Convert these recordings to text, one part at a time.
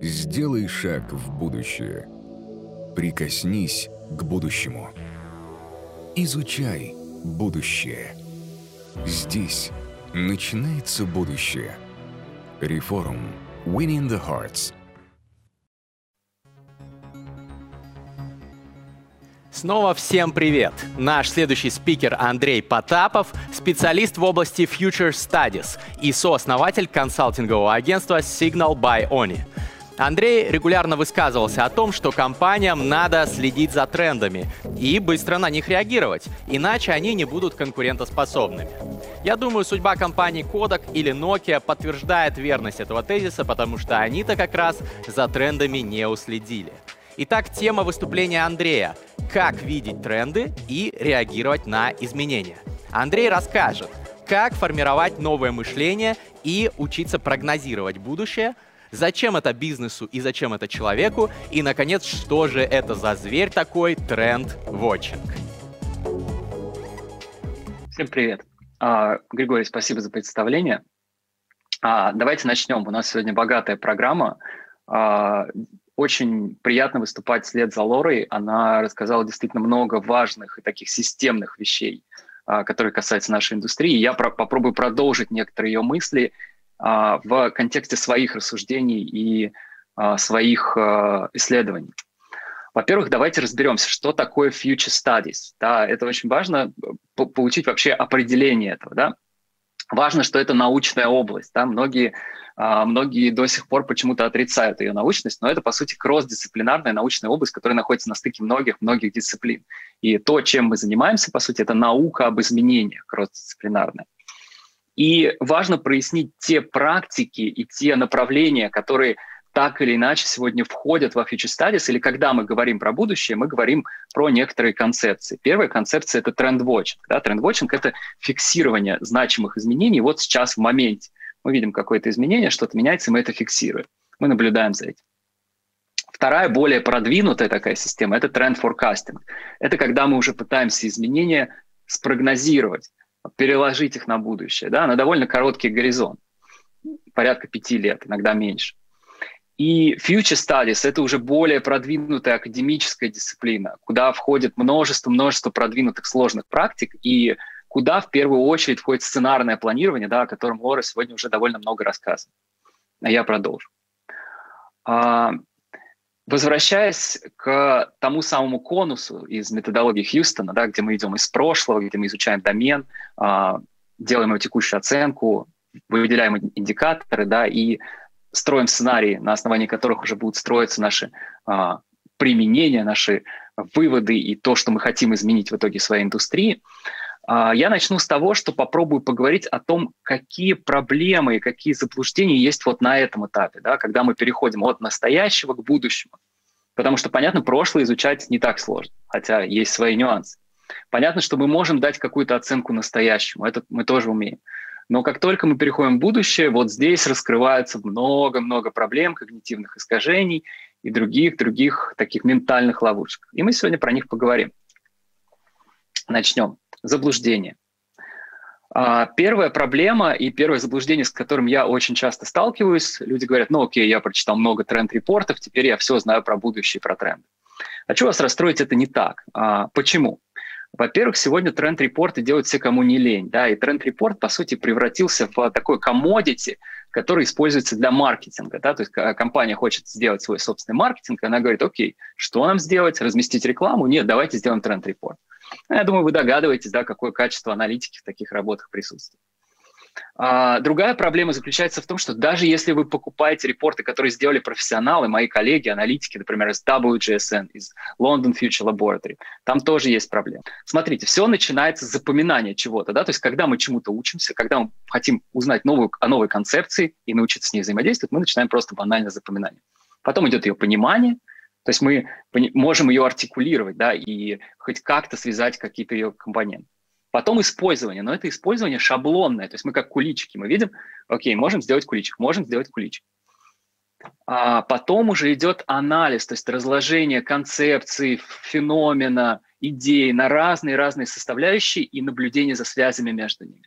Сделай шаг в будущее. Прикоснись к будущему. Изучай будущее. Здесь начинается будущее. Реформ. Winning the Hearts. Снова всем привет! Наш следующий спикер Андрей Потапов, специалист в области Future Studies и сооснователь консалтингового агентства Signal by Oni. Андрей регулярно высказывался о том, что компаниям надо следить за трендами и быстро на них реагировать, иначе они не будут конкурентоспособными. Я думаю, судьба компаний Kodak или Nokia подтверждает верность этого тезиса, потому что они-то как раз за трендами не уследили. Итак, тема выступления Андрея – как видеть тренды и реагировать на изменения. Андрей расскажет, как формировать новое мышление и учиться прогнозировать будущее, зачем это бизнесу и зачем это человеку, и, наконец, что же это за зверь такой тренд-вотчинг. Всем привет. А, Григорий, спасибо за представление. А, давайте начнем. У нас сегодня богатая программа. А, очень приятно выступать вслед за Лорой. Она рассказала действительно много важных и таких системных вещей, а, которые касаются нашей индустрии. Я про попробую продолжить некоторые ее мысли в контексте своих рассуждений и а, своих исследований. Во-первых, давайте разберемся, что такое future studies. Да, это очень важно получить вообще определение этого. Да? Важно, что это научная область. Да? Многие а, многие до сих пор почему-то отрицают ее научность, но это, по сути, кросс-дисциплинарная научная область, которая находится на стыке многих-многих дисциплин. И то, чем мы занимаемся, по сути, это наука об изменениях кросс-дисциплинарная. И важно прояснить те практики и те направления, которые так или иначе сегодня входят во Future Studies, или когда мы говорим про будущее, мы говорим про некоторые концепции. Первая концепция — это тренд-вотчинг. Да? Тренд-вотчинг — это фиксирование значимых изменений вот сейчас в моменте мы видим какое-то изменение, что-то меняется, и мы это фиксируем. Мы наблюдаем за этим. Вторая, более продвинутая такая система – это тренд форкастинг. Это когда мы уже пытаемся изменения спрогнозировать, переложить их на будущее, да, на довольно короткий горизонт, порядка пяти лет, иногда меньше. И future studies – это уже более продвинутая академическая дисциплина, куда входит множество-множество продвинутых сложных практик, и куда в первую очередь входит сценарное планирование, да, о котором Лора сегодня уже довольно много рассказывала. А я продолжу. Возвращаясь к тому самому конусу из методологии Хьюстона, да, где мы идем из прошлого, где мы изучаем домен, а, делаем его текущую оценку, выделяем индикаторы да, и строим сценарии, на основании которых уже будут строиться наши а, применения, наши выводы и то, что мы хотим изменить в итоге своей индустрии. Я начну с того, что попробую поговорить о том, какие проблемы и какие заблуждения есть вот на этом этапе, да, когда мы переходим от настоящего к будущему. Потому что, понятно, прошлое изучать не так сложно, хотя есть свои нюансы. Понятно, что мы можем дать какую-то оценку настоящему, это мы тоже умеем. Но как только мы переходим в будущее, вот здесь раскрывается много-много проблем, когнитивных искажений и других-других таких ментальных ловушек. И мы сегодня про них поговорим. Начнем заблуждение. А, первая проблема и первое заблуждение, с которым я очень часто сталкиваюсь, люди говорят, ну окей, я прочитал много тренд-репортов, теперь я все знаю про будущее, про тренды. Хочу вас расстроить, это не так. А, почему? Во-первых, сегодня тренд-репорты делают все, кому не лень. Да? И тренд-репорт, по сути, превратился в такой комодити, который используется для маркетинга. Да? То есть компания хочет сделать свой собственный маркетинг, и она говорит, окей, что нам сделать? Разместить рекламу? Нет, давайте сделаем тренд-репорт. Я думаю, вы догадываетесь, да, какое качество аналитики в таких работах присутствует. А, другая проблема заключается в том, что даже если вы покупаете репорты, которые сделали профессионалы, мои коллеги, аналитики, например, из WGSN, из London Future Laboratory, там тоже есть проблема. Смотрите, все начинается с запоминания чего-то, да, то есть когда мы чему-то учимся, когда мы хотим узнать новую, о новой концепции и научиться с ней взаимодействовать, мы начинаем просто банально запоминание. Потом идет ее понимание, то есть мы можем ее артикулировать, да, и хоть как-то связать какие-то ее компоненты. Потом использование, но это использование шаблонное, то есть мы как куличики, мы видим, окей, можем сделать куличик, можем сделать куличик. А потом уже идет анализ, то есть разложение концепции, феномена, идей на разные-разные составляющие и наблюдение за связями между ними.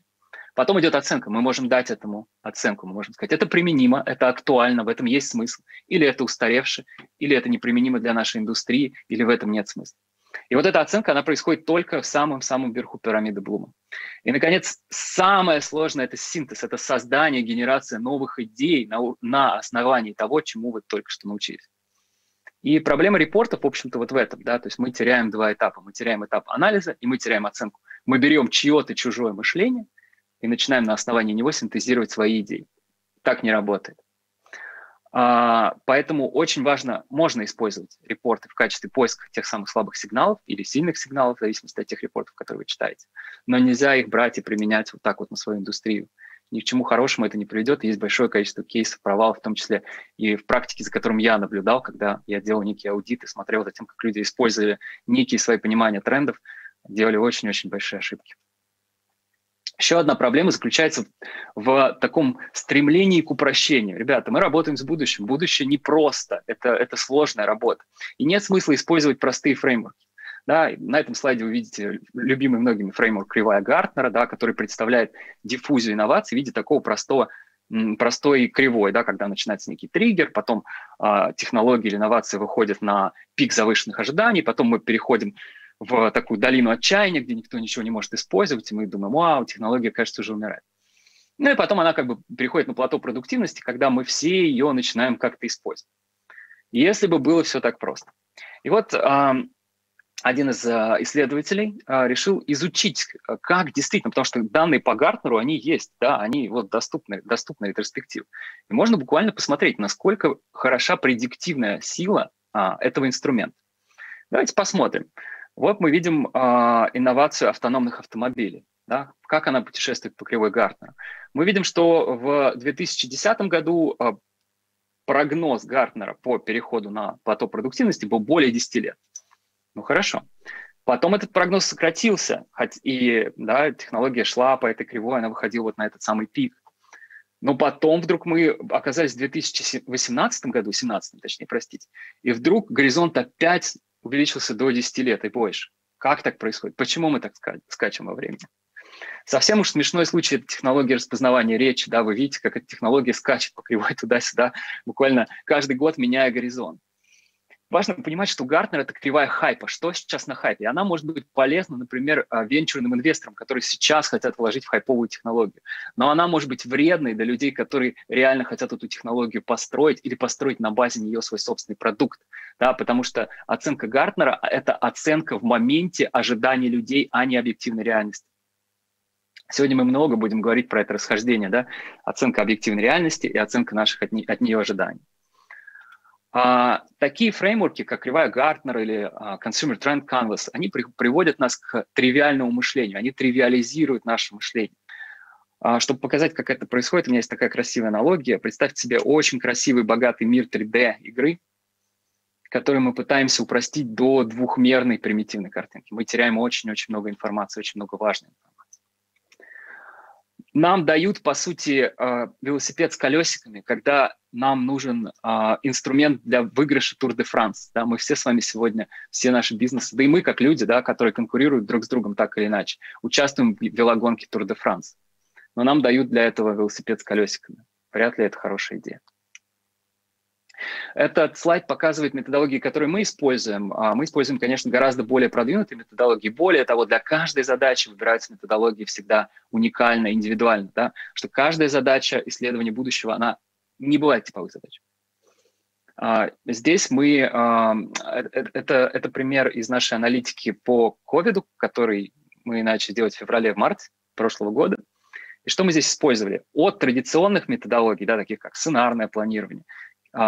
Потом идет оценка. Мы можем дать этому оценку. Мы можем сказать, это применимо, это актуально, в этом есть смысл. Или это устаревше, или это неприменимо для нашей индустрии, или в этом нет смысла. И вот эта оценка, она происходит только в самом-самом верху пирамиды Блума. И, наконец, самое сложное – это синтез, это создание, генерация новых идей на, на основании того, чему вы только что научились. И проблема репортов, в общем-то, вот в этом, да, то есть мы теряем два этапа. Мы теряем этап анализа и мы теряем оценку. Мы берем чье-то чужое мышление и начинаем на основании него синтезировать свои идеи. Так не работает. А, поэтому очень важно, можно использовать репорты в качестве поиска тех самых слабых сигналов или сильных сигналов, в зависимости от тех репортов, которые вы читаете. Но нельзя их брать и применять вот так вот на свою индустрию. Ни к чему хорошему это не приведет. Есть большое количество кейсов провалов, в том числе и в практике, за которым я наблюдал, когда я делал некие аудиты, смотрел за тем, как люди использовали некие свои понимания трендов, делали очень-очень большие ошибки. Еще одна проблема заключается в таком стремлении к упрощению. Ребята, мы работаем с будущим. Будущее не просто, это, это сложная работа. И нет смысла использовать простые фреймворки. Да, на этом слайде вы видите любимый многими фреймворк кривая Гартнера, да, который представляет диффузию инноваций в виде такого простого простой кривой, да, когда начинается некий триггер, потом э, технологии или инновации выходят на пик завышенных ожиданий, потом мы переходим в такую долину отчаяния, где никто ничего не может использовать, и мы думаем, вау, технология, кажется, уже умирает. Ну и потом она как бы приходит на плато продуктивности, когда мы все ее начинаем как-то использовать. Если бы было все так просто. И вот э, один из э, исследователей э, решил изучить, как действительно, потому что данные по Гартнеру, они есть, да, они вот доступны, доступны ретроспектив. И можно буквально посмотреть, насколько хороша предиктивная сила э, этого инструмента. Давайте посмотрим. Вот мы видим э, инновацию автономных автомобилей. Да? Как она путешествует по кривой Гартнера. Мы видим, что в 2010 году э, прогноз Гартнера по переходу на плато продуктивности был более 10 лет. Ну хорошо. Потом этот прогноз сократился, и да, технология шла по этой кривой, она выходила вот на этот самый пик. Но потом вдруг мы оказались в 2018 году, 17 точнее, простите, и вдруг горизонт опять увеличился до 10 лет и больше. Как так происходит? Почему мы так скачем во времени? Совсем уж смешной случай – это технология распознавания речи. Да, вы видите, как эта технология скачет по кривой туда-сюда, буквально каждый год меняя горизонт важно понимать, что Гартнер – это кривая хайпа. Что сейчас на хайпе? И она может быть полезна, например, а, венчурным инвесторам, которые сейчас хотят вложить в хайповую технологию. Но она может быть вредной для людей, которые реально хотят эту технологию построить или построить на базе нее свой собственный продукт. Да, потому что оценка Гартнера – это оценка в моменте ожидания людей, а не объективной реальности. Сегодня мы много будем говорить про это расхождение, да? оценка объективной реальности и оценка наших от, не, от нее ожиданий. А, такие фреймворки, как кривая Гартнер или а, Consumer Trend Canvas, они при, приводят нас к тривиальному мышлению, они тривиализируют наше мышление. А, чтобы показать, как это происходит, у меня есть такая красивая аналогия. Представьте себе очень красивый, богатый мир 3D игры, который мы пытаемся упростить до двухмерной примитивной картинки. Мы теряем очень-очень много информации, очень много важной информации нам дают, по сути, а, велосипед с колесиками, когда нам нужен а, инструмент для выигрыша Тур де Франс. Да, мы все с вами сегодня, все наши бизнесы, да и мы как люди, да, которые конкурируют друг с другом так или иначе, участвуем в велогонке Тур де Франс. Но нам дают для этого велосипед с колесиками. Вряд ли это хорошая идея. Этот слайд показывает методологии, которые мы используем. А, мы используем, конечно, гораздо более продвинутые методологии. Более того, для каждой задачи выбираются методологии всегда уникально, индивидуально, да? что каждая задача исследования будущего, она не бывает типовых задач. А, здесь мы, а, э, э, это, это пример из нашей аналитики по COVID, который мы начали делать в феврале-марте прошлого года. И что мы здесь использовали? От традиционных методологий, да, таких как сценарное планирование,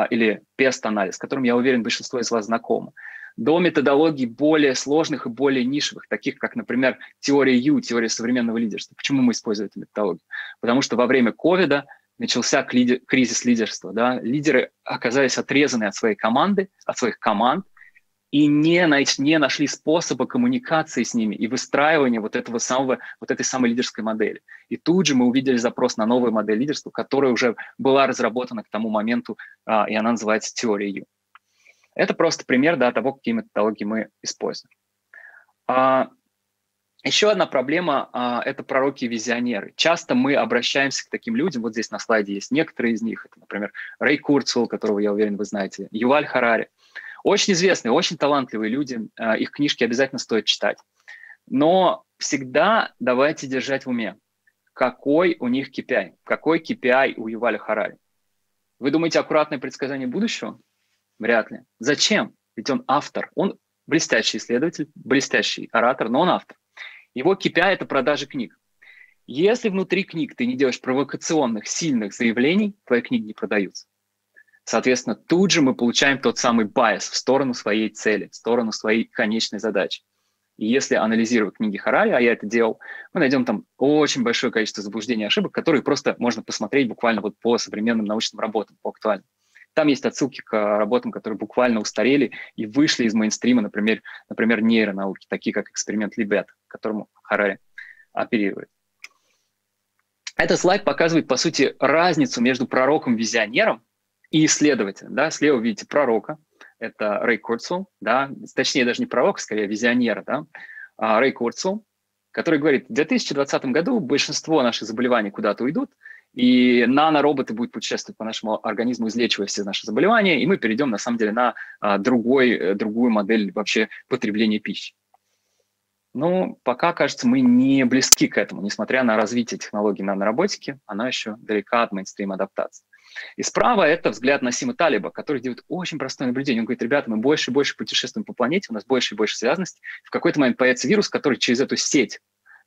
или PEST-анализ, с которым, я уверен, большинство из вас знакомо, до методологий более сложных и более нишевых, таких как, например, теория Ю, теория современного лидерства. Почему мы используем эту методологию? Потому что во время ковида начался кризис лидерства. Да? Лидеры оказались отрезаны от своей команды, от своих команд, и не, не нашли способа коммуникации с ними и выстраивания вот этого самого, вот этой самой лидерской модели. И тут же мы увидели запрос на новую модель лидерства, которая уже была разработана к тому моменту, а, и она называется теорией Ю. Это просто пример да, того, какие методологии мы используем. А, Еще одна проблема а, – это пророки и визионеры. Часто мы обращаемся к таким людям, вот здесь на слайде есть некоторые из них, это, например, Рэй Курцвелл, которого, я уверен, вы знаете, Юваль Харари. Очень известные, очень талантливые люди, а, их книжки обязательно стоит читать. Но всегда давайте держать в уме, какой у них KPI, какой KPI у Юваля Харари. Вы думаете, аккуратное предсказание будущего? Вряд ли. Зачем? Ведь он автор, он блестящий исследователь, блестящий оратор, но он автор. Его KPI – это продажи книг. Если внутри книг ты не делаешь провокационных, сильных заявлений, твои книги не продаются. Соответственно, тут же мы получаем тот самый байс в сторону своей цели, в сторону своей конечной задачи. И если анализировать книги Харари, а я это делал, мы найдем там очень большое количество заблуждений и ошибок, которые просто можно посмотреть буквально вот по современным научным работам, по актуальным. Там есть отсылки к работам, которые буквально устарели и вышли из мейнстрима, например, например нейронауки, такие как эксперимент Либет, которому Харари оперирует. Этот слайд показывает, по сути, разницу между пророком-визионером и исследователем. Да? Слева видите пророка, это Рэй Курцвелл, да? точнее даже не пророк, скорее визионер, да? а Рэй Курцвелл, который говорит, в 2020 году большинство наших заболеваний куда-то уйдут, и нанороботы будут путешествовать по нашему организму, излечивая все наши заболевания, и мы перейдем, на самом деле, на а, другой, э, другую модель вообще потребления пищи. Ну, пока, кажется, мы не близки к этому, несмотря на развитие технологий нанороботики, она еще далека от мейнстрим адаптации. И справа это взгляд Насима Талиба, который делает очень простое наблюдение. Он говорит, ребята, мы больше и больше путешествуем по планете, у нас больше и больше связанности. В какой-то момент появится вирус, который через эту сеть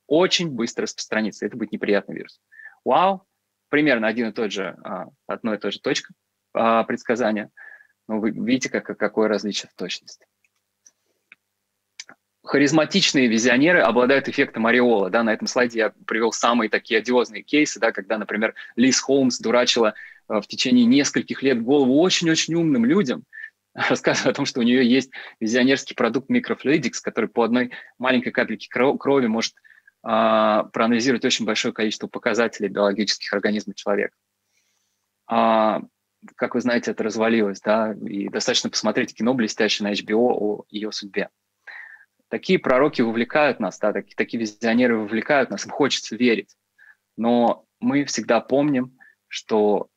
очень быстро распространится. Это будет неприятный вирус. Вау, примерно один и тот же, а, одно и то же точка а, предсказания. Но вы видите, как, какое различие в точности. Харизматичные визионеры обладают эффектом ореола. Да? На этом слайде я привел самые такие одиозные кейсы, да, когда, например, Лиз Холмс дурачила в течение нескольких лет голову очень-очень умным людям, рассказывая о том, что у нее есть визионерский продукт микрофлюидикс, который по одной маленькой капельке крови может а, проанализировать очень большое количество показателей биологических организмов человека. А, как вы знаете, это развалилось, да, и достаточно посмотреть кино блестящее на HBO о ее судьбе. Такие пророки вовлекают нас, да, такие, такие визионеры вовлекают нас, им хочется верить. Но мы всегда помним, что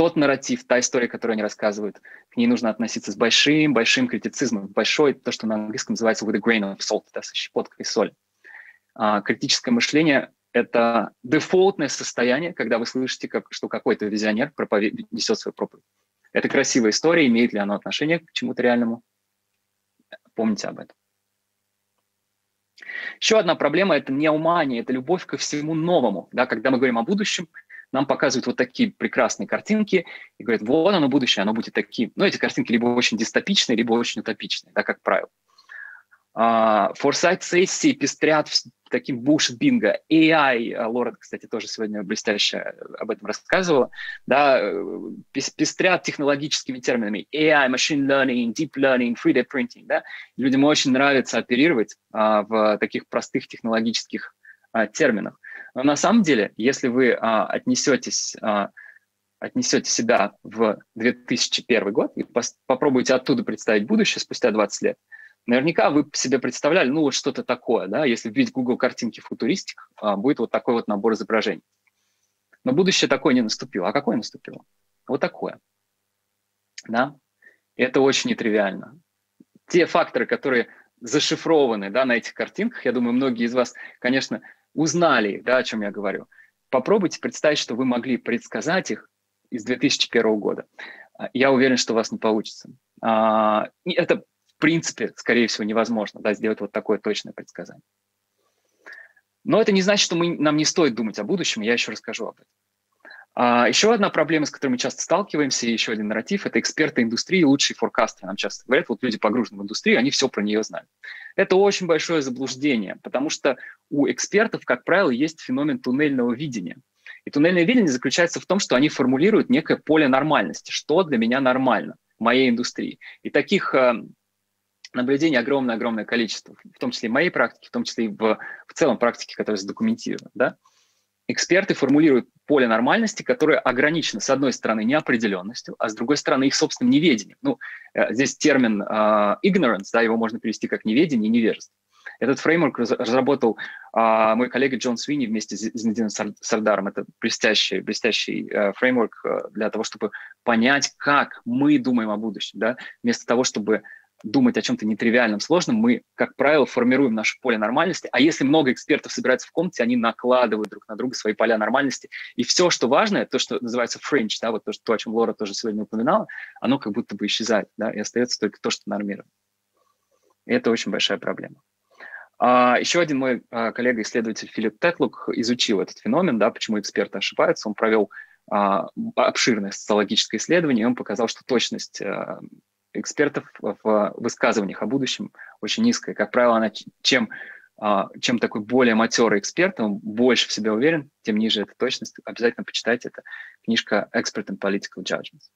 тот нарратив, та история, которую они рассказывают, к ней нужно относиться с большим-большим критицизмом, большой, то, что на английском называется with a grain of salt, да, со щепоткой соли. А, критическое мышление – это дефолтное состояние, когда вы слышите, как, что какой-то визионер проповед... несет свою проповедь. Это красивая история, имеет ли оно отношение к чему-то реальному? Помните об этом. Еще одна проблема – это неумание, это любовь ко всему новому. Да, когда мы говорим о будущем, нам показывают вот такие прекрасные картинки и говорят, вот оно будущее, оно будет таким. Но эти картинки либо очень дистопичные, либо очень утопичные, да, как правило. Форсайт-сессии пестрят таким бушет-бинго. AI, а, Лора, кстати, тоже сегодня блестяще об этом рассказывала, да, э, пестрят технологическими терминами. AI, machine learning, deep learning, 3D printing. Да? Людям очень нравится оперировать а, в таких простых технологических а, терминах. Но на самом деле, если вы а, отнесетесь а, отнесете себя в 2001 год и попробуете оттуда представить будущее спустя 20 лет, Наверняка вы себе представляли, ну, вот что-то такое, да, если вбить Google картинки футуристик, а, будет вот такой вот набор изображений. Но будущее такое не наступило. А какое наступило? Вот такое. Да? Это очень нетривиально. Те факторы, которые зашифрованы да, на этих картинках, я думаю, многие из вас, конечно, узнали, да, о чем я говорю. Попробуйте представить, что вы могли предсказать их из 2001 года. Я уверен, что у вас не получится. А, это принципе, скорее всего, невозможно да, сделать вот такое точное предсказание. Но это не значит, что мы, нам не стоит думать о будущем, я еще расскажу об этом. А, еще одна проблема, с которой мы часто сталкиваемся, и еще один нарратив, это эксперты индустрии, лучшие форкастеры. Нам часто говорят, вот люди погружены в индустрию, они все про нее знают. Это очень большое заблуждение, потому что у экспертов, как правило, есть феномен туннельного видения. И туннельное видение заключается в том, что они формулируют некое поле нормальности, что для меня нормально в моей индустрии. И таких э, наблюдений огромное-огромное количество, в том числе и моей практики, в том числе и в, в целом практике, которая задокументирована. Да? Эксперты формулируют поле нормальности, которое ограничено, с одной стороны, неопределенностью, а с другой стороны, их собственным неведением. Ну, э, здесь термин э, ignorance, да, его можно перевести как неведение и невежество. Этот фреймворк разработал а, мой коллега Джон Свини вместе с Зинедином Сардаром. Это блестящий, блестящий а, фреймворк для того, чтобы понять, как мы думаем о будущем. Да? Вместо того, чтобы думать о чем-то нетривиальном, сложном, мы, как правило, формируем наше поле нормальности. А если много экспертов собирается в комнате, они накладывают друг на друга свои поля нормальности. И все, что важное, то, что называется fringe, да, вот то, что, то, о чем Лора тоже сегодня упоминала, оно как будто бы исчезает, да, и остается только то, что нормировано. И это очень большая проблема. А, еще один мой а, коллега-исследователь Филипп Тетлук изучил этот феномен, да, почему эксперты ошибаются. Он провел а, обширное социологическое исследование, и он показал, что точность а, экспертов в высказываниях о будущем очень низкая. Как правило, она чем, а, чем такой более матерый эксперт, он больше в себе уверен, тем ниже эта точность. Обязательно почитайте, это книжка «Expert in Political Judgments».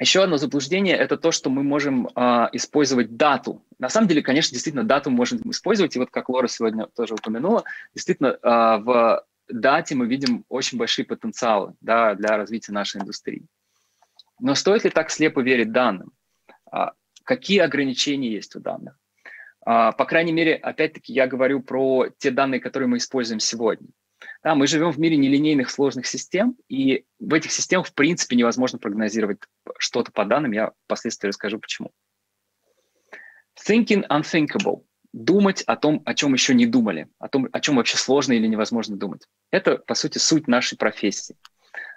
Еще одно заблуждение – это то, что мы можем э, использовать дату. На самом деле, конечно, действительно, дату мы можем использовать. И вот как Лора сегодня тоже упомянула, действительно, э, в дате мы видим очень большие потенциалы да, для развития нашей индустрии. Но стоит ли так слепо верить данным? А, какие ограничения есть у данных? А, по крайней мере, опять-таки, я говорю про те данные, которые мы используем сегодня. Да, мы живем в мире нелинейных сложных систем, и в этих системах, в принципе, невозможно прогнозировать что-то по данным. Я впоследствии расскажу, почему. Thinking unthinkable. Думать о том, о чем еще не думали, о том, о чем вообще сложно или невозможно думать. Это, по сути, суть нашей профессии.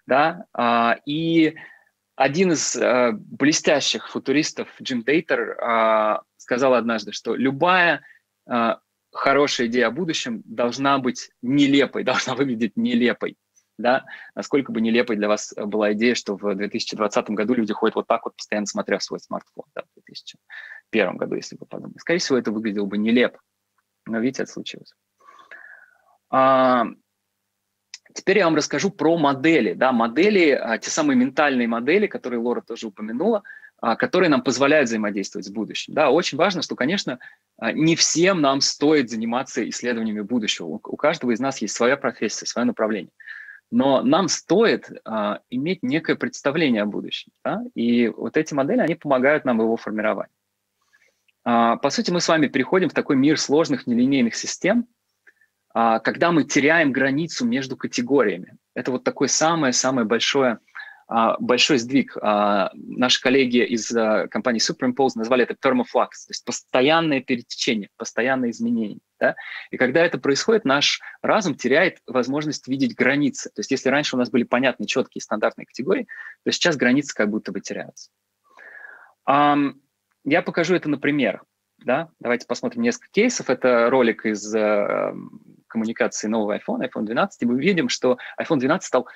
Да? А, и один из э, блестящих футуристов, Джим Дейтер, э, сказал однажды, что любая э, хорошая идея о будущем должна быть нелепой, должна выглядеть нелепой. Да? Насколько бы нелепой для вас была идея, что в 2020 году люди ходят вот так вот, постоянно смотря в свой смартфон, да, в 2001 году, если бы подумали. Скорее всего, это выглядело бы нелепо. Но видите, это случилось. А, Теперь я вам расскажу про модели. Да, модели, а, те самые ментальные модели, которые Лора тоже упомянула, а, которые нам позволяют взаимодействовать с будущим. Да, очень важно, что, конечно, а, не всем нам стоит заниматься исследованиями будущего. У, каждого из нас есть своя профессия, свое направление. Но нам стоит а, иметь некое представление о будущем. Да? И вот эти модели, они помогают нам его формировать. А, по сути, мы с вами переходим в такой мир сложных нелинейных систем, когда мы теряем границу между категориями. Это вот такой самое-самое большое, а, большой сдвиг. А, наши коллеги из компании Superimpulse назвали это thermoflux, то есть постоянное перетечение, постоянное изменение. Да? И когда это происходит, наш разум теряет возможность видеть границы. То есть если раньше у нас были понятные, четкие, стандартные категории, то сейчас границы как будто бы теряются. Я покажу это на примерах. Да? Давайте посмотрим несколько кейсов. Это ролик из э, коммуникации нового iPhone, iPhone 12, и мы видим, что iPhone 12 стал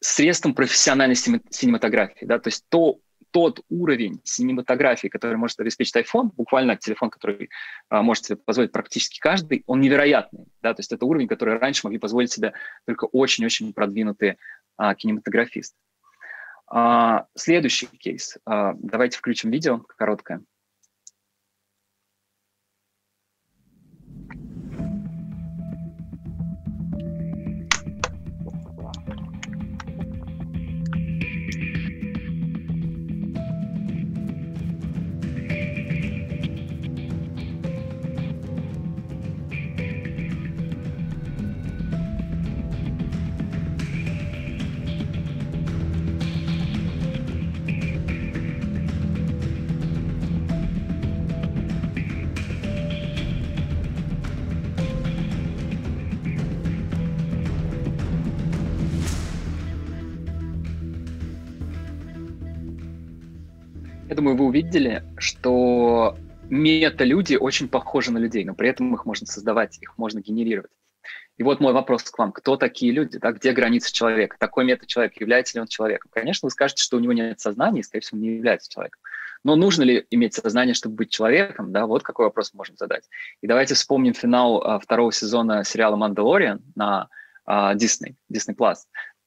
средством профессиональной синематографии. Да? То есть то, тот уровень синематографии, который может обеспечить iPhone, буквально телефон, который а, может себе позволить практически каждый, он невероятный. Да? То есть это уровень, который раньше могли позволить себе только очень-очень продвинутые а, кинематографисты. А, следующий кейс. А, давайте включим видео короткое. Думаю, вы увидели, что мета-люди очень похожи на людей, но при этом их можно создавать, их можно генерировать. И вот мой вопрос к вам. Кто такие люди? Да? Где границы человека? Такой мета-человек, является ли он человеком? Конечно, вы скажете, что у него нет сознания, и, скорее всего, не является человеком. Но нужно ли иметь сознание, чтобы быть человеком? Да, вот какой вопрос можем задать. И давайте вспомним финал а, второго сезона сериала «Мандалориан» на а, Disney, Disney+. Plus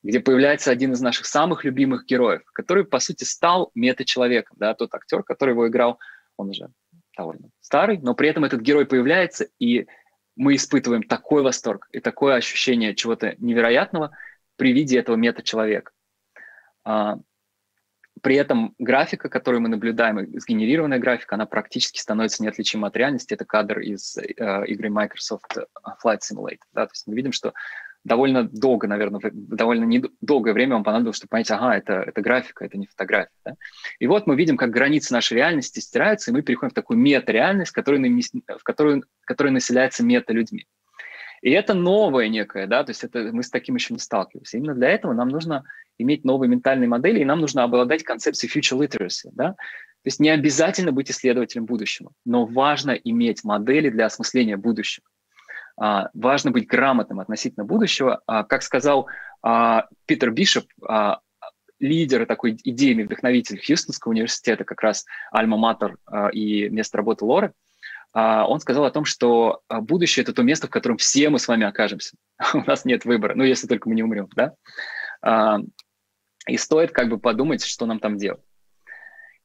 где появляется один из наших самых любимых героев, который, по сути, стал мета-человеком, да, тот актер, который его играл, он уже довольно старый, но при этом этот герой появляется, и мы испытываем такой восторг и такое ощущение чего-то невероятного при виде этого мета-человека. А, при этом графика, которую мы наблюдаем, сгенерированная графика, она практически становится неотличима от реальности. Это кадр из э, игры Microsoft Flight Simulator. Да? То есть мы видим, что довольно долго, наверное, довольно недолгое время вам понадобилось, чтобы понять, ага, это, это графика, это не фотография. Да? И вот мы видим, как границы нашей реальности стираются, и мы переходим в такую мета-реальность, в которую, которая населяется мета-людьми. И это новое некое, да, то есть это, мы с таким еще не сталкивались. Именно для этого нам нужно иметь новые ментальные модели, и нам нужно обладать концепцией future literacy, да. То есть не обязательно быть исследователем будущего, но важно иметь модели для осмысления будущего. А, важно быть грамотным относительно будущего. А, как сказал а, Питер Бишоп, лидер такой идейный вдохновитель Хьюстонского университета, как раз альма-матер и место работы Лоры, он сказал о том, что будущее – это то место, в котором все мы с вами окажемся. У нас нет выбора, ну, если только мы не умрем, да? И стоит как бы подумать, что нам там делать.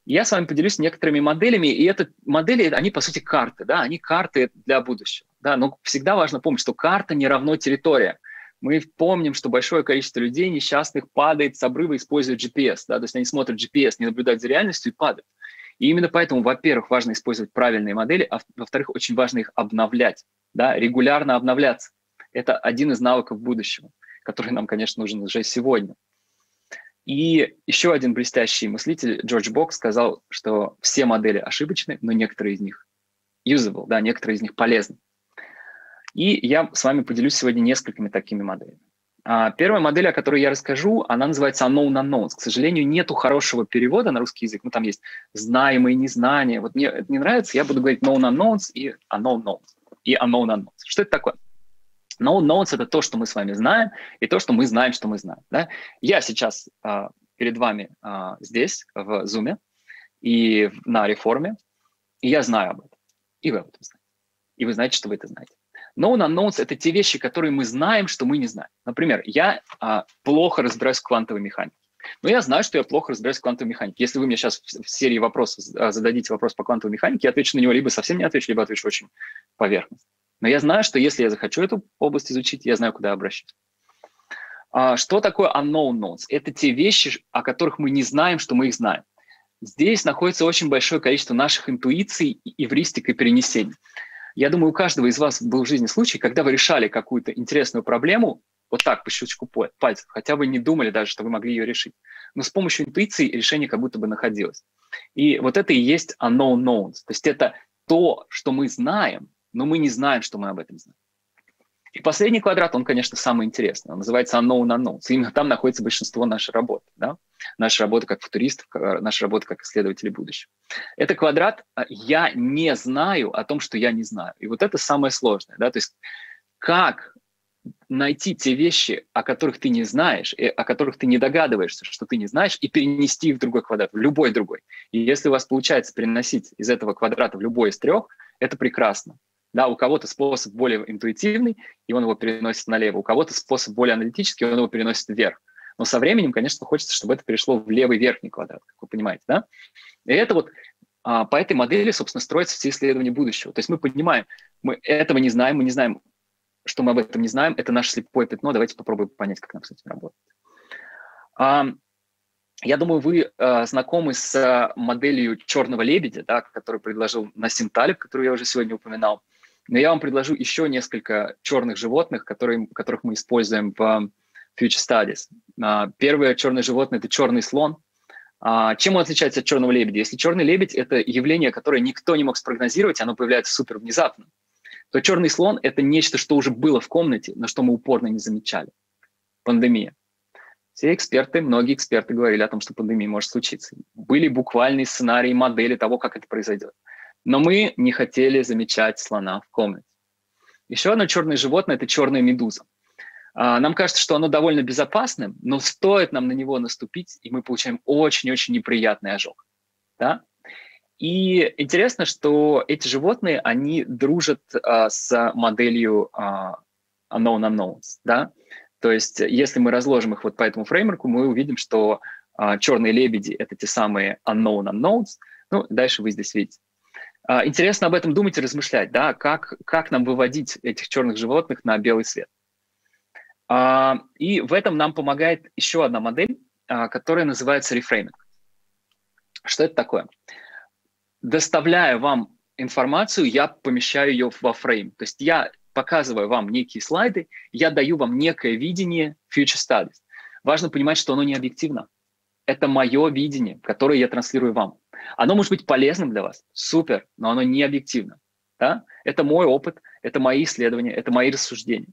Я с вами поделюсь некоторыми моделями, и это модели, они, по сути, карты, да, они карты для будущего, да, но всегда важно помнить, что карта не равно территория. Мы помним, что большое количество людей несчастных падает с обрыва, используя GPS, да, то есть они смотрят GPS, не наблюдают за реальностью и падают. И именно поэтому, во-первых, важно использовать правильные модели, а во-вторых, очень важно их обновлять, да, регулярно обновляться. Это один из навыков будущего, который нам, конечно, нужен уже сегодня. И еще один блестящий мыслитель, Джордж Бок, сказал, что все модели ошибочны, но некоторые из них usable, да, некоторые из них полезны. И я с вами поделюсь сегодня несколькими такими моделями. А, первая модель, о которой я расскажу, она называется unknown unknowns. К сожалению, нету хорошего перевода на русский язык. Ну, там есть знаемые, незнания. Вот мне это не нравится, я буду говорить known unknowns и unknown knowns. И unknown unknowns. Что это такое? Known knowns – это то, что мы с вами знаем, и то, что мы знаем, что мы знаем. Да? Я сейчас а, перед вами а, здесь, в Zoom, и на реформе, и я знаю об этом. И вы об этом знаете. И вы знаете, что вы это знаете. Known unknowns – это те вещи, которые мы знаем, что мы не знаем. Например, я а, плохо разбираюсь в квантовой механике. Но я знаю, что я плохо разбираюсь в квантовой механике. Если вы мне сейчас в серии вопросов а, зададите вопрос по квантовой механике, я отвечу на него либо совсем не отвечу, либо отвечу очень поверхностно. Но я знаю, что если я захочу эту область изучить, я знаю, куда обращаться. Что такое unknown knowns? Это те вещи, о которых мы не знаем, что мы их знаем. Здесь находится очень большое количество наших интуиций, эвристик и перенесений. Я думаю, у каждого из вас был в жизни случай, когда вы решали какую-то интересную проблему вот так, по щелчку пальцев, хотя вы не думали даже, что вы могли ее решить. Но с помощью интуиции решение как будто бы находилось. И вот это и есть unknown knowns. То есть это то, что мы знаем, но мы не знаем, что мы об этом знаем. И последний квадрат, он, конечно, самый интересный. Он называется unknown unknowns. Именно там находится большинство нашей работы. Да? Наша работа как футуристов, наша работа как исследователей будущего. Это квадрат а, «я не знаю о том, что я не знаю». И вот это самое сложное. Да? То есть как найти те вещи, о которых ты не знаешь, и о которых ты не догадываешься, что ты не знаешь, и перенести их в другой квадрат, в любой другой. И если у вас получается переносить из этого квадрата в любой из трех, это прекрасно. Да, у кого-то способ более интуитивный, и он его переносит налево, у кого-то способ более аналитический, он его переносит вверх. Но со временем, конечно, хочется, чтобы это перешло в левый верхний квадрат, как вы понимаете, да? И это вот а, по этой модели, собственно, строятся все исследования будущего. То есть мы понимаем, мы этого не знаем, мы не знаем, что мы об этом не знаем, это наше слепое пятно, давайте попробуем понять, как нам с этим работать. А, я думаю, вы э, знакомы с моделью черного лебедя, да, которую предложил Насим Талиб, которую я уже сегодня упоминал. Но я вам предложу еще несколько черных животных, которые, которых мы используем в Future Studies. А, первое черное животное – это черный слон. А, чем он отличается от черного лебедя? Если черный лебедь – это явление, которое никто не мог спрогнозировать, оно появляется супер внезапно, то черный слон – это нечто, что уже было в комнате, но что мы упорно не замечали. Пандемия. Все эксперты, многие эксперты говорили о том, что пандемия может случиться. Были буквальные сценарии, модели того, как это произойдет. Но мы не хотели замечать слона в комнате. Еще одно черное животное – это черная медуза. А, нам кажется, что оно довольно безопасным, но стоит нам на него наступить, и мы получаем очень-очень неприятный ожог. Да? И интересно, что эти животные, они дружат а, с моделью а, unknown unknowns. Да? То есть если мы разложим их вот по этому фреймворку, мы увидим, что а, черные лебеди – это те самые unknown unknowns. Ну, дальше вы здесь видите. А, интересно об этом думать и размышлять, да, как, как нам выводить этих черных животных на белый свет. А, и в этом нам помогает еще одна модель, а, которая называется рефрейминг. Что это такое? Доставляя вам информацию, я помещаю ее во фрейм. То есть я показываю вам некие слайды, я даю вам некое видение future studies. Важно понимать, что оно не объективно. Это мое видение, которое я транслирую вам. Оно может быть полезным для вас, супер, но оно не объективно. Да? Это мой опыт, это мои исследования, это мои рассуждения.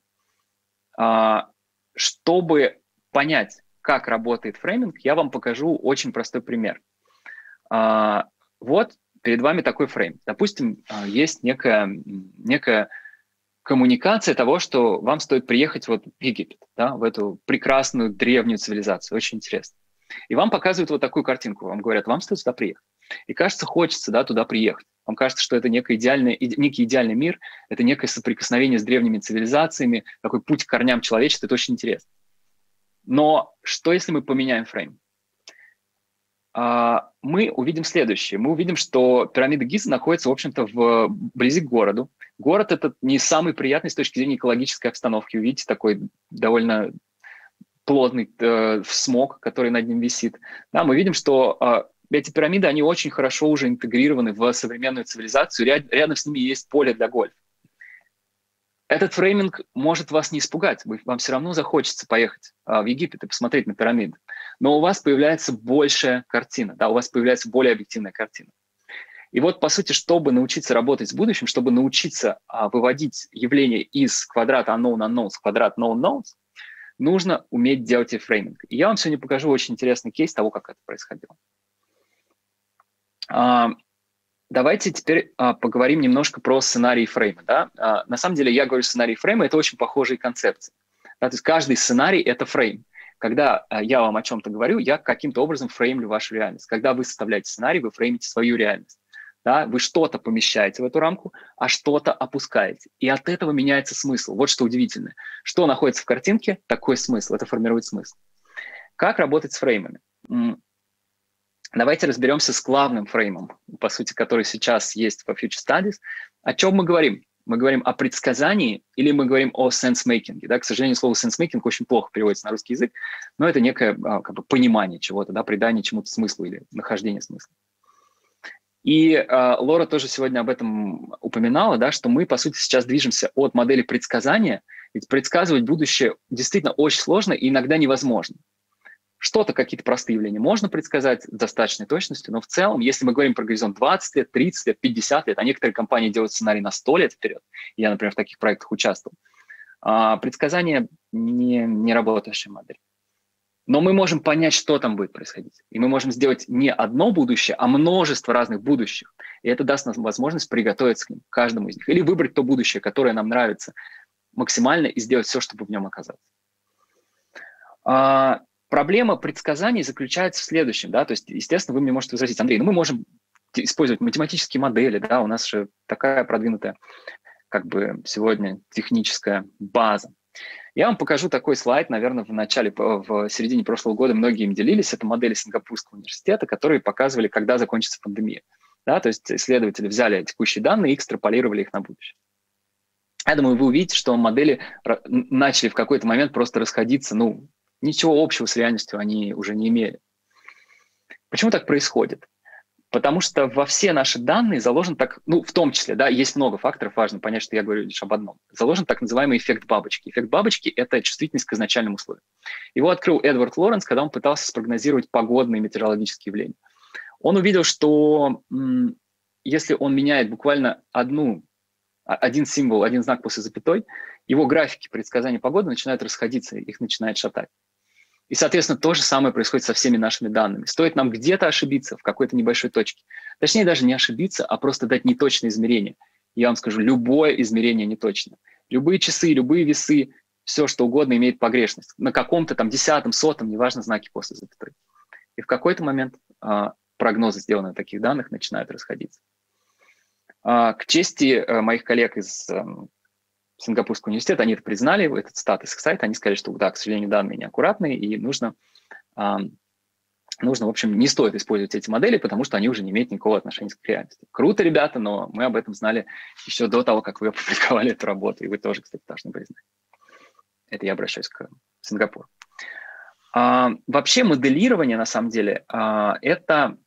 А, чтобы понять, как работает фрейминг, я вам покажу очень простой пример. А, вот перед вами такой фрейм. Допустим, а, есть некая, некая коммуникация того, что вам стоит приехать вот в Египет, да, в эту прекрасную древнюю цивилизацию. Очень интересно. И вам показывают вот такую картинку. Вам говорят, вам стоит сюда приехать. И кажется, хочется да, туда приехать. Вам кажется, что это некий идеальный, некий идеальный мир, это некое соприкосновение с древними цивилизациями, такой путь к корням человечества, это очень интересно. Но что, если мы поменяем фрейм? А, мы увидим следующее. Мы увидим, что пирамида Гиза находится, в общем-то, вблизи к городу. Город – это не самый приятный с точки зрения экологической обстановки. Вы видите такой довольно плотный э, смог, который над ним висит. Да, мы видим, что э, эти пирамиды, они очень хорошо уже интегрированы в современную цивилизацию. Ряд, рядом с ними есть поле для гольфа. Этот фрейминг может вас не испугать. Вы, вам все равно захочется поехать э, в Египет и посмотреть на пирамиды. Но у вас появляется большая картина, да, у вас появляется более объективная картина. И вот, по сути, чтобы научиться работать с будущим, чтобы научиться а, выводить явление из квадрата unknown unknowns в квадрат known knowns, нужно уметь делать фрейминг. И я вам сегодня покажу очень интересный кейс того, как это происходило. А, давайте теперь а, поговорим немножко про сценарий фрейма. Да? А, на самом деле я говорю сценарий фрейма, это очень похожие концепции. Да? То есть каждый сценарий – это фрейм. Когда а, я вам о чем-то говорю, я каким-то образом фреймлю вашу реальность. Когда вы составляете сценарий, вы фреймите свою реальность. Да? Вы что-то помещаете в эту рамку, а что-то опускаете. И от этого меняется смысл. Вот что удивительно. Что находится в картинке, такой смысл. Это формирует смысл. Как работать с фреймами? Давайте разберемся с главным фреймом, по сути, который сейчас есть во Future Studies. О чем мы говорим? Мы говорим о предсказании или мы говорим о sense-making? Да? К сожалению, слово sense-making очень плохо переводится на русский язык, но это некое а, как бы, понимание чего-то, да, придание чему-то смыслу или нахождение смысла. И э, Лора тоже сегодня об этом упоминала, да, что мы, по сути, сейчас движемся от модели предсказания, ведь предсказывать будущее действительно очень сложно и иногда невозможно. Что-то, какие-то простые явления можно предсказать с достаточной точностью, но в целом, если мы говорим про горизонт 20 лет, 30 лет, 50 лет, а некоторые компании делают сценарий на 100 лет вперед, я, например, в таких проектах участвовал, э, предсказание не, не работающая модель. Но мы можем понять, что там будет происходить. И мы можем сделать не одно будущее, а множество разных будущих. И это даст нам возможность приготовиться к ним, к каждому из них. Или выбрать то будущее, которое нам нравится максимально, и сделать все, чтобы в нем оказаться. Проблема предсказаний заключается в следующем. Да? То есть, естественно, вы мне можете возразить, Андрей, ну мы можем использовать математические модели, да, у нас же такая продвинутая как бы сегодня техническая база. Я вам покажу такой слайд, наверное, в начале, в середине прошлого года многие им делились. Это модели Сингапурского университета, которые показывали, когда закончится пандемия. Да, то есть исследователи взяли текущие данные и экстраполировали их на будущее. Я думаю, вы увидите, что модели начали в какой-то момент просто расходиться, ну, ничего общего с реальностью они уже не имели. Почему так происходит? Потому что во все наши данные заложен так, ну, в том числе, да, есть много факторов, важно понять, что я говорю лишь об одном. Заложен так называемый эффект бабочки. Эффект бабочки – это чувствительность к изначальным условиям. Его открыл Эдвард Лоренс, когда он пытался спрогнозировать погодные метеорологические явления. Он увидел, что если он меняет буквально одну, а, один символ, один знак после запятой, его графики предсказания погоды начинают расходиться, их начинает шатать. И, соответственно, то же самое происходит со всеми нашими данными. Стоит нам где-то ошибиться в какой-то небольшой точке. Точнее, даже не ошибиться, а просто дать неточное измерение. Я вам скажу, любое измерение неточно. Любые часы, любые весы, все что угодно имеет погрешность. На каком-то там десятом, сотом, неважно, знаки после запятой. И в какой-то момент а, прогнозы, сделанные на таких данных, начинают расходиться. А, к чести а, моих коллег из а, Сингапурского университета, они это признали, этот статус сайта, они сказали, что да, к сожалению, данные неаккуратные, и нужно, э, нужно, в общем, не стоит использовать эти модели, потому что они уже не имеют никакого отношения к реальности. Круто, ребята, но мы об этом знали еще до того, как вы опубликовали эту работу, и вы тоже, кстати, должны признать. Это я обращаюсь к Сингапуру. А, вообще моделирование, на самом деле, а, это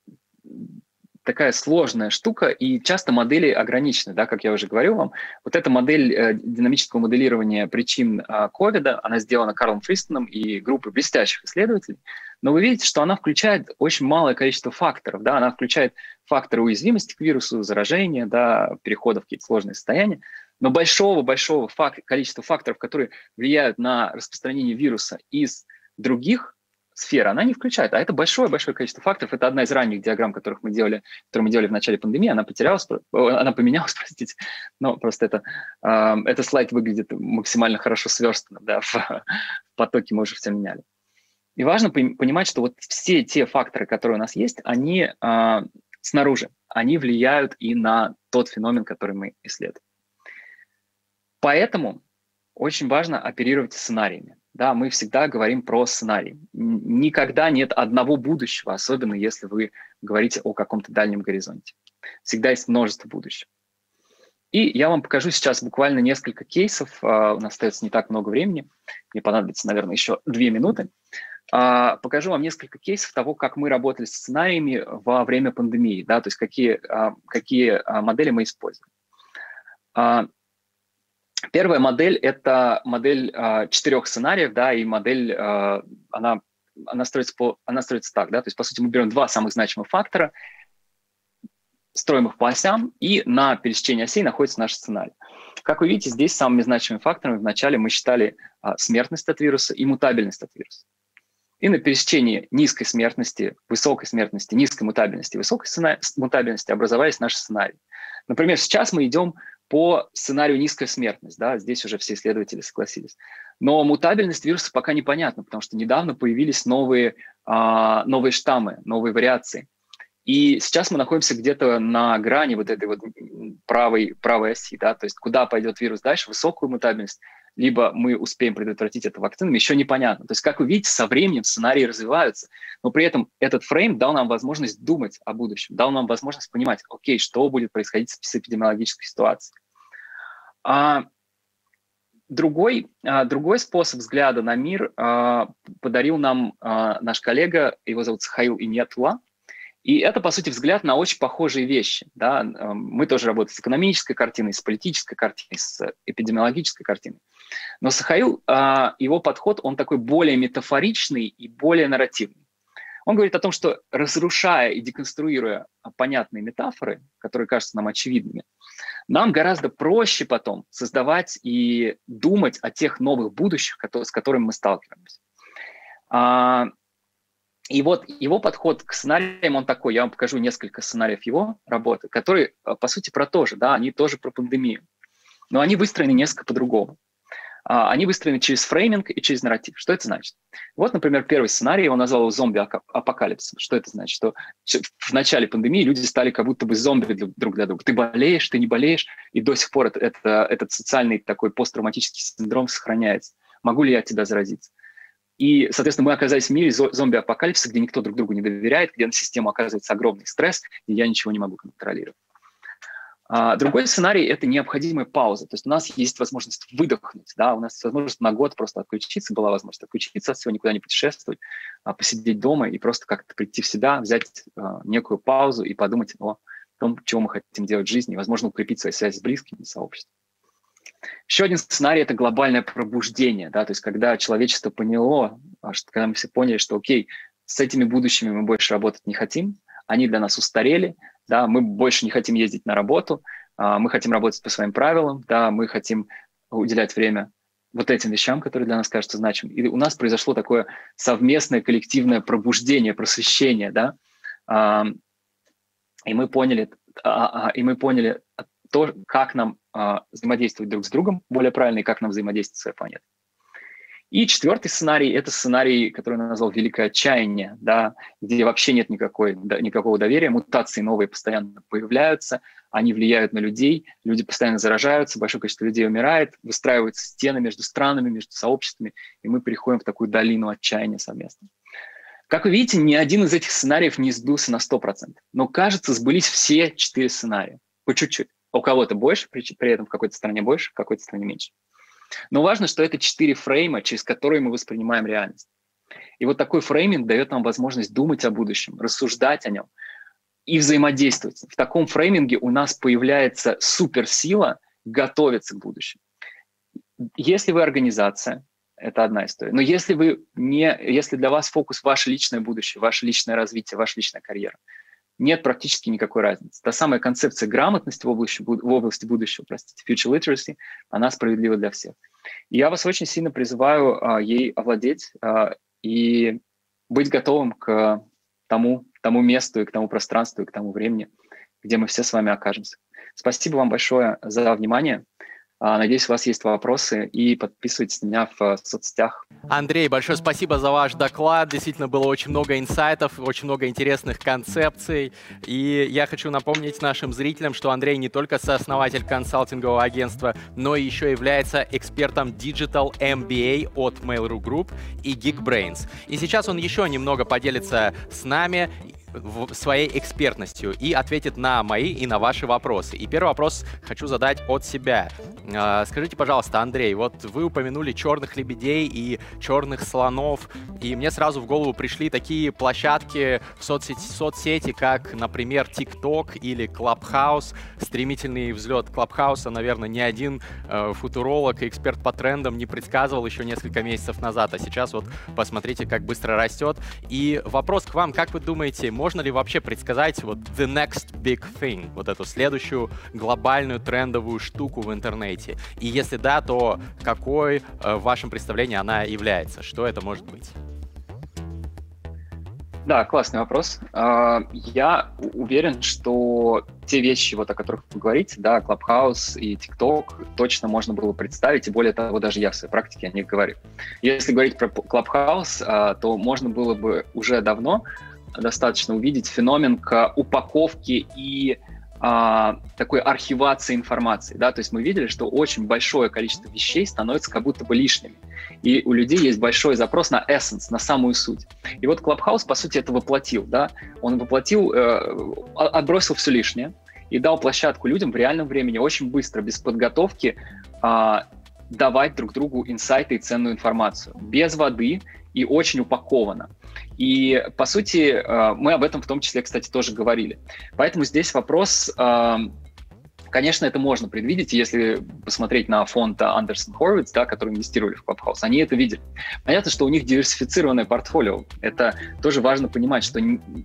такая сложная штука, и часто модели ограничены, да, как я уже говорил вам. Вот эта модель э, динамического моделирования причин э, ковида, она сделана Карлом Фристоном и группой блестящих исследователей, но вы видите, что она включает очень малое количество факторов, да, она включает факторы уязвимости к вирусу, заражения, да, перехода в какие-то сложные состояния, но большого-большого фак- количества факторов, которые влияют на распространение вируса из других сфера, она не включает. А это большое-большое количество факторов. Это одна из ранних диаграмм, которых мы делали, которые мы делали в начале пандемии. Она потерялась, она поменялась, простите. Но просто это, э, этот слайд выглядит максимально хорошо сверстанным. Да, в, в потоке мы уже все меняли. И важно понимать, что вот все те факторы, которые у нас есть, они э, снаружи. Они влияют и на тот феномен, который мы исследуем. Поэтому очень важно оперировать сценариями да, мы всегда говорим про сценарий. Никогда нет одного будущего, особенно если вы говорите о каком-то дальнем горизонте. Всегда есть множество будущего. И я вам покажу сейчас буквально несколько кейсов. А, у нас остается не так много времени. Мне понадобится, наверное, еще две минуты. А, покажу вам несколько кейсов того, как мы работали с сценариями во время пандемии, да, то есть какие, а, какие модели мы используем. Первая модель – это модель э, четырех сценариев, да, и модель, э, она, она, строится по, она строится так, да, то есть, по сути, мы берем два самых значимых фактора, строим их по осям, и на пересечении осей находится наш сценарий. Как вы видите, здесь самыми значимыми факторами вначале мы считали э, смертность от вируса и мутабельность от вируса. И на пересечении низкой смертности, высокой смертности, низкой мутабельности, высокой мутабельности образовались наши сценарии. Например, сейчас мы идем по сценарию низкая смертность, да, здесь уже все исследователи согласились. Но мутабельность вируса пока непонятна, потому что недавно появились новые, а, новые штаммы, новые вариации. И сейчас мы находимся где-то на грани вот этой вот правой, правой оси, да, то есть куда пойдет вирус дальше, высокую мутабельность либо мы успеем предотвратить это вакцинами, еще непонятно. То есть, как вы видите, со временем сценарии развиваются, но при этом этот фрейм дал нам возможность думать о будущем, дал нам возможность понимать, окей, что будет происходить с эпидемиологической ситуацией. А другой, а, другой способ взгляда на мир а, подарил нам а, наш коллега, его зовут Сахаил Иньятула, и это, по сути, взгляд на очень похожие вещи. Да? Мы тоже работаем с экономической картиной, с политической картиной, с эпидемиологической картиной. Но Сахаил, а, его подход, он такой более метафоричный и более нарративный. Он говорит о том, что разрушая и деконструируя понятные метафоры, которые кажутся нам очевидными, нам гораздо проще потом создавать и думать о тех новых будущих, с которыми мы сталкиваемся. А, и вот его подход к сценариям, он такой, я вам покажу несколько сценариев его работы, которые, по сути, про то же, да, они тоже про пандемию. Но они выстроены несколько по-другому. А, они выстроены через фрейминг и через нарратив. Что это значит? Вот, например, первый сценарий, он назвал зомби-апокалипсисом. Что это значит? Что в начале пандемии люди стали как будто бы зомби друг для друга. Ты болеешь, ты не болеешь, и до сих пор это, это, этот социальный такой посттравматический синдром сохраняется. Могу ли я тебя заразиться? И, соответственно, мы оказались в мире зомби-апокалипсиса, где никто друг другу не доверяет, где на систему оказывается огромный стресс, и я ничего не могу контролировать. А другой сценарий – это необходимая пауза. То есть у нас есть возможность выдохнуть, да, у нас есть возможность на год просто отключиться, была возможность отключиться от всего, никуда не путешествовать, а посидеть дома и просто как-то прийти в себя, взять а, некую паузу и подумать о том, чего мы хотим делать в жизни, и, возможно, укрепить свои связи с близкими, с сообществом. Еще один сценарий – это глобальное пробуждение, да, то есть когда человечество поняло, что, когда мы все поняли, что, окей, с этими будущими мы больше работать не хотим, они для нас устарели, да, мы больше не хотим ездить на работу, а, мы хотим работать по своим правилам, да, мы хотим уделять время вот этим вещам, которые для нас кажутся значимыми. И у нас произошло такое совместное коллективное пробуждение, просвещение, да, и мы поняли, а, а, и мы поняли то, как нам взаимодействовать друг с другом более правильно и как нам взаимодействовать с своей планетой. И четвертый сценарий – это сценарий, который я назвал «Великое отчаяние», да, где вообще нет никакой, да, никакого доверия, мутации новые постоянно появляются, они влияют на людей, люди постоянно заражаются, большое количество людей умирает, выстраиваются стены между странами, между сообществами, и мы переходим в такую долину отчаяния совместно. Как вы видите, ни один из этих сценариев не сбылся на 100%, но, кажется, сбылись все четыре сценария, по чуть-чуть. У кого-то больше, при, при этом в какой-то стране больше, в какой-то стране меньше. Но важно, что это четыре фрейма, через которые мы воспринимаем реальность. И вот такой фрейминг дает нам возможность думать о будущем, рассуждать о нем, и взаимодействовать. В таком фрейминге у нас появляется суперсила готовиться к будущему. Если вы организация, это одна история. Но если вы не, если для вас фокус ваше личное будущее, ваше личное развитие, ваша личная карьера, нет практически никакой разницы. Та самая концепция грамотности в области, в области будущего, простите, future literacy, она справедлива для всех. И я вас очень сильно призываю а, ей овладеть а, и быть готовым к тому, тому месту и к тому пространству и к тому времени, где мы все с вами окажемся. Спасибо вам большое за внимание. А, надеюсь, у вас есть вопросы и подписывайтесь на меня в э, соцсетях. Андрей, большое спасибо за ваш доклад. Действительно было очень много инсайтов, очень много интересных концепций. И я хочу напомнить нашим зрителям, что Андрей не только сооснователь консалтингового агентства, но еще является экспертом Digital MBA от Mail.ru Group и Geekbrains. И сейчас он еще немного поделится с нами своей экспертностью и ответит на мои и на ваши вопросы. И первый вопрос хочу задать от себя. А, скажите, пожалуйста, Андрей, вот вы упомянули черных лебедей и черных слонов, и мне сразу в голову пришли такие площадки в соцсети, соцсети как, например, TikTok или Clubhouse. Стремительный взлет Clubhouse, наверное, ни один э, футуролог и эксперт по трендам не предсказывал еще несколько месяцев назад, а сейчас вот посмотрите, как быстро растет. И вопрос к вам, как вы думаете, можно ли вообще предсказать вот the next big thing, вот эту следующую глобальную трендовую штуку в интернете? И если да, то какой э, в вашем представлении она является? Что это может быть? Да, классный вопрос. А, я уверен, что те вещи, вот о которых вы говорите, да, Clubhouse и TikTok, точно можно было представить, и более того, даже я в своей практике о них говорю. Если говорить про Clubhouse, а, то можно было бы уже давно достаточно увидеть феномен к упаковке и а, такой архивации информации. Да? То есть мы видели, что очень большое количество вещей становится как будто бы лишними. И у людей есть большой запрос на essence, на самую суть. И вот Clubhouse, по сути, это воплотил. Да? Он воплотил, э, отбросил все лишнее и дал площадку людям в реальном времени очень быстро, без подготовки, э, давать друг другу инсайты и ценную информацию. Без воды и очень упакованно. И, по сути, э, мы об этом в том числе, кстати, тоже говорили. Поэтому здесь вопрос э, Конечно, это можно предвидеть, если посмотреть на фонд Андерсон Хорвиц, да, который инвестировали в Clubhouse, они это видели. Понятно, что у них диверсифицированное портфолио. Это тоже важно понимать, что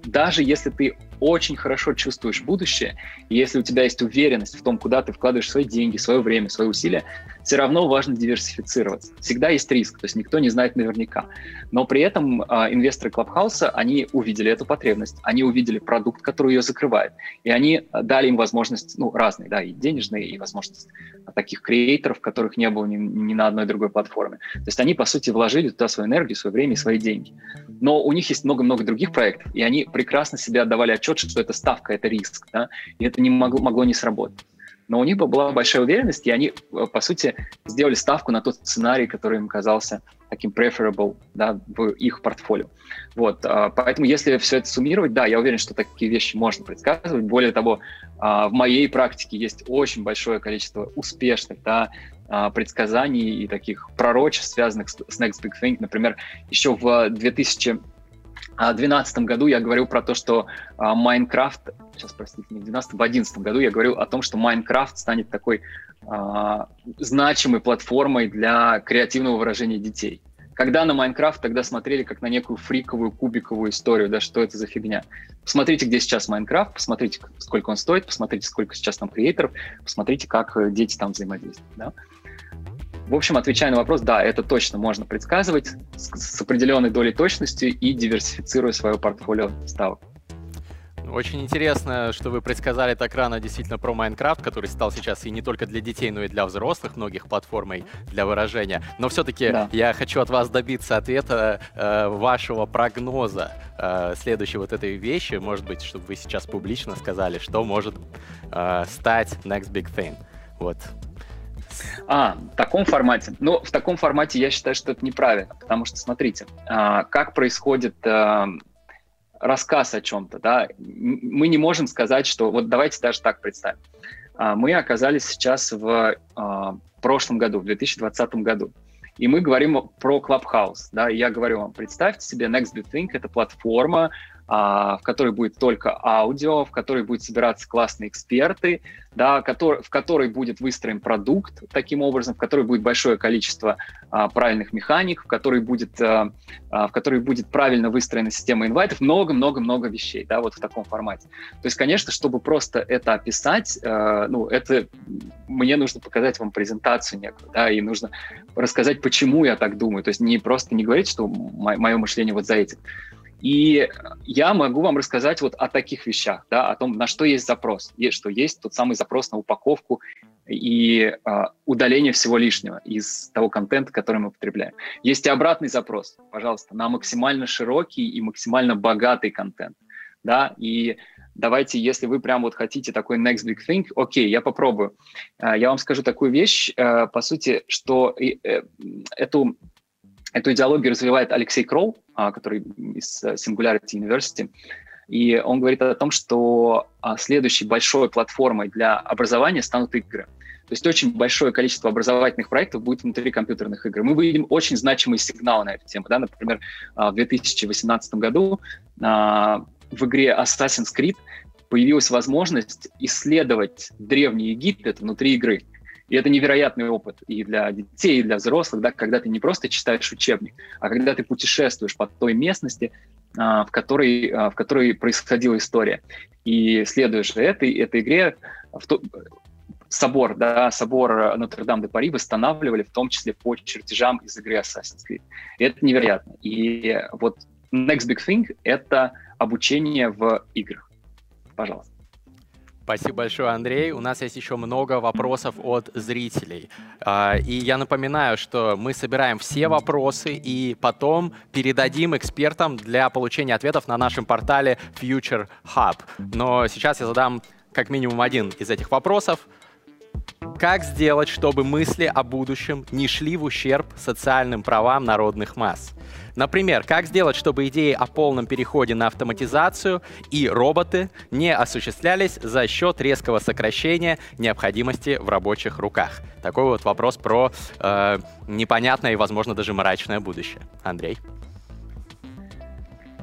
даже если ты очень хорошо чувствуешь будущее, если у тебя есть уверенность в том, куда ты вкладываешь свои деньги, свое время, свои усилия, все равно важно диверсифицироваться. Всегда есть риск, то есть никто не знает наверняка. Но при этом э, инвесторы Клабхауса, они увидели эту потребность, они увидели продукт, который ее закрывает, и они дали им возможность, ну, разные, да, и денежные, и возможность таких креаторов, которых не было ни, ни на одной другой платформе. То есть они, по сути, вложили туда свою энергию, свое время и свои деньги. Но у них есть много-много других проектов, и они прекрасно себе отдавали отчет, что это ставка, это риск, да, и это не могло, могло не сработать но у них была большая уверенность, и они, э, по сути, сделали ставку на тот сценарий, который им казался таким preferable да, в их портфолио. Вот, а, поэтому если все это суммировать, да, я уверен, что такие вещи можно предсказывать. Более того, а, в моей практике есть очень большое количество успешных да, а, предсказаний и таких пророчеств, связанных с Next Big Thing. Например, еще в 2000 2012 году я говорил про то, что Майнкрафт, uh, сейчас, простите, не в 2012, в 2011 году я говорил о том, что Майнкрафт станет такой uh, значимой платформой для креативного выражения детей. Когда на Майнкрафт тогда смотрели как на некую фриковую кубиковую историю, да, что это за фигня. Посмотрите, где сейчас Майнкрафт, посмотрите, сколько он стоит, посмотрите, сколько сейчас там креаторов, посмотрите, как э, дети там взаимодействуют. Да. В общем, отвечая на вопрос, да, это точно можно предсказывать с, с определенной долей точности и диверсифицируя свое портфолио ставок. Очень интересно, что вы предсказали так рано действительно про Майнкрафт, который стал сейчас и не только для детей, но и для взрослых многих платформой для выражения. Но все-таки да. я хочу от вас добиться ответа э, вашего прогноза э, следующей вот этой вещи, может быть, чтобы вы сейчас публично сказали, что может э, стать next big thing. Вот а, в таком формате. Ну, в таком формате я считаю, что это неправильно, потому что, смотрите, а, как происходит а, рассказ о чем-то, да, мы не можем сказать, что, вот давайте даже так представим. А, мы оказались сейчас в прошлом году, в 2020 году, и мы говорим про Clubhouse, да, я говорю вам, представьте себе, Next Big Thing — это платформа, в которой будет только аудио, в которой будут собираться классные эксперты, да, который, в которой будет выстроен продукт таким образом, в которой будет большое количество а, правильных механик, в которой будет, а, а, в которой будет правильно выстроена система инвайтов, много-много-много вещей, да, вот в таком формате. То есть, конечно, чтобы просто это описать, а, ну, это мне нужно показать вам презентацию некую, да, и нужно рассказать, почему я так думаю. То есть не просто не говорить, что мое мышление вот за этим. И я могу вам рассказать вот о таких вещах, да, о том, на что есть запрос. Есть, что есть тот самый запрос на упаковку и э, удаление всего лишнего из того контента, который мы потребляем. Есть и обратный запрос, пожалуйста, на максимально широкий и максимально богатый контент. Да, и давайте, если вы прям вот хотите такой next big thing, окей, я попробую. Э, я вам скажу такую вещь, э, по сути, что э, эту Эту идеологию развивает Алексей Кроу, а, который из э, Singularity University. И он говорит о том, что а, следующей большой платформой для образования станут игры. То есть очень большое количество образовательных проектов будет внутри компьютерных игр. Мы видим очень значимые сигналы на эту тему. Да? Например, а, в 2018 году в игре Assassin's Creed появилась возможность исследовать Древний Египет внутри игры. И это невероятный опыт и для детей, и для взрослых, да, когда ты не просто читаешь учебник, а когда ты путешествуешь по той местности, а, в, которой, а, в которой происходила история. И следуя же этой, этой игре, в то, собор, да, собор Нотр-Дам-де-Пари восстанавливали, в том числе по чертежам из игры Assassin's Creed. И это невероятно. И вот next big thing — это обучение в играх. Пожалуйста. Спасибо большое, Андрей. У нас есть еще много вопросов от зрителей. А, и я напоминаю, что мы собираем все вопросы и потом передадим экспертам для получения ответов на нашем портале Future Hub. Но сейчас я задам как минимум один из этих вопросов. Как сделать, чтобы мысли о будущем не шли в ущерб социальным правам народных масс? Например, как сделать, чтобы идеи о полном переходе на автоматизацию и роботы не осуществлялись за счет резкого сокращения необходимости в рабочих руках? Такой вот вопрос про э, непонятное и, возможно, даже мрачное будущее. Андрей?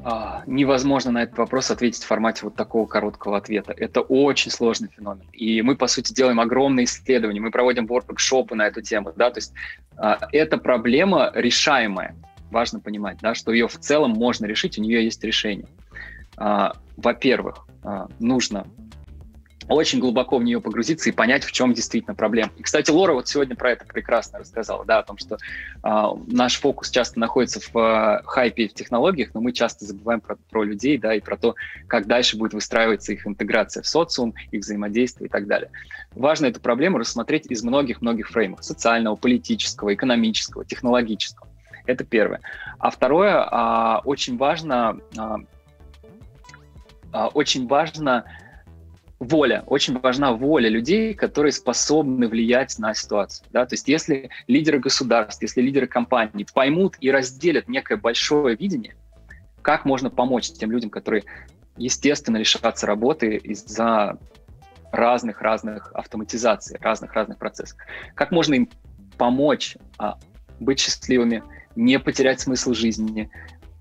А, невозможно на этот вопрос ответить в формате вот такого короткого ответа. Это очень сложный феномен. И мы, по сути, делаем огромные исследования, мы проводим воркшопы на эту тему. Да? То есть а, эта проблема решаемая важно понимать, да, что ее в целом можно решить, у нее есть решение. А, во-первых, нужно очень глубоко в нее погрузиться и понять, в чем действительно проблема. И, кстати, Лора вот сегодня про это прекрасно рассказала, да, о том, что э, наш фокус часто находится в э, хайпе в технологиях, но мы часто забываем про, про людей, да, и про то, как дальше будет выстраиваться их интеграция в социум, их взаимодействие и так далее. Важно эту проблему рассмотреть из многих-многих фреймов – социального, политического, экономического, технологического. Это первое. А второе, а, очень важно, а, очень важно воля, очень важна воля людей, которые способны влиять на ситуацию. Да? То есть если лидеры государств, если лидеры компаний поймут и разделят некое большое видение, как можно помочь тем людям, которые, естественно, лишатся работы из-за разных-разных автоматизаций, разных-разных процессов. Как можно им помочь а, быть счастливыми, не потерять смысл жизни,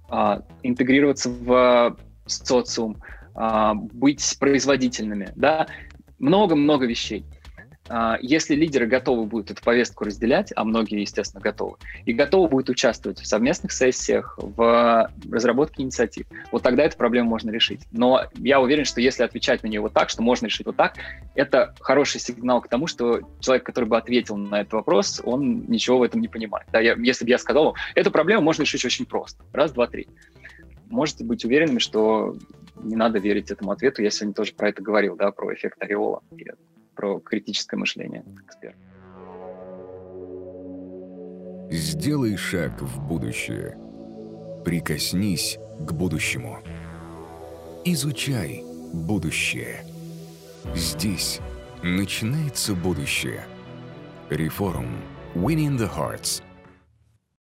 а, интегрироваться в социум, а, быть производительными, да, много-много вещей. А, если лидеры готовы будут эту повестку разделять, а многие, естественно, готовы, и готовы будут участвовать в совместных сессиях, в разработке инициатив, вот тогда эту проблему можно решить. Но я уверен, что если отвечать на нее вот так, что можно решить вот так, это хороший сигнал к тому, что человек, который бы ответил на этот вопрос, он ничего в этом не понимает. Да, я, если бы я сказал, эту проблему можно решить очень просто. Раз, два, три. Можете быть уверенными, что не надо верить этому ответу. Я сегодня тоже про это говорил, да, про эффект ореола про критическое мышление эксперт. Сделай шаг в будущее. Прикоснись к будущему. Изучай будущее. Здесь начинается будущее. Реформ. Winning the Hearts –